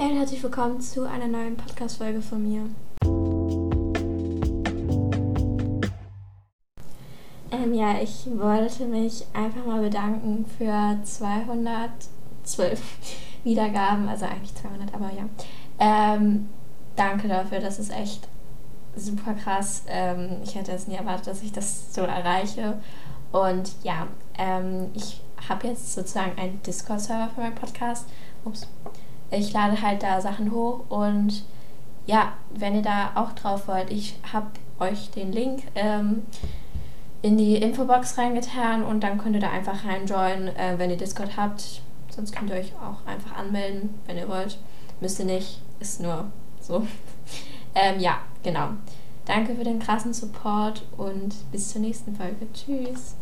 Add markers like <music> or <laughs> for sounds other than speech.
Hey und herzlich willkommen zu einer neuen Podcast-Folge von mir. Ähm, ja, ich wollte mich einfach mal bedanken für 212 <laughs> Wiedergaben, also eigentlich 200, aber ja. Ähm, danke dafür, das ist echt super krass. Ähm, ich hätte es nie erwartet, dass ich das so erreiche. Und ja, ähm, ich habe jetzt sozusagen einen Discord-Server für meinen Podcast. Ups. Ich lade halt da Sachen hoch und ja, wenn ihr da auch drauf wollt, ich habe euch den Link ähm, in die Infobox reingetan und dann könnt ihr da einfach reinjoinen, äh, wenn ihr Discord habt. Sonst könnt ihr euch auch einfach anmelden, wenn ihr wollt. Müsst ihr nicht, ist nur so. <laughs> ähm, ja, genau. Danke für den krassen Support und bis zur nächsten Folge. Tschüss.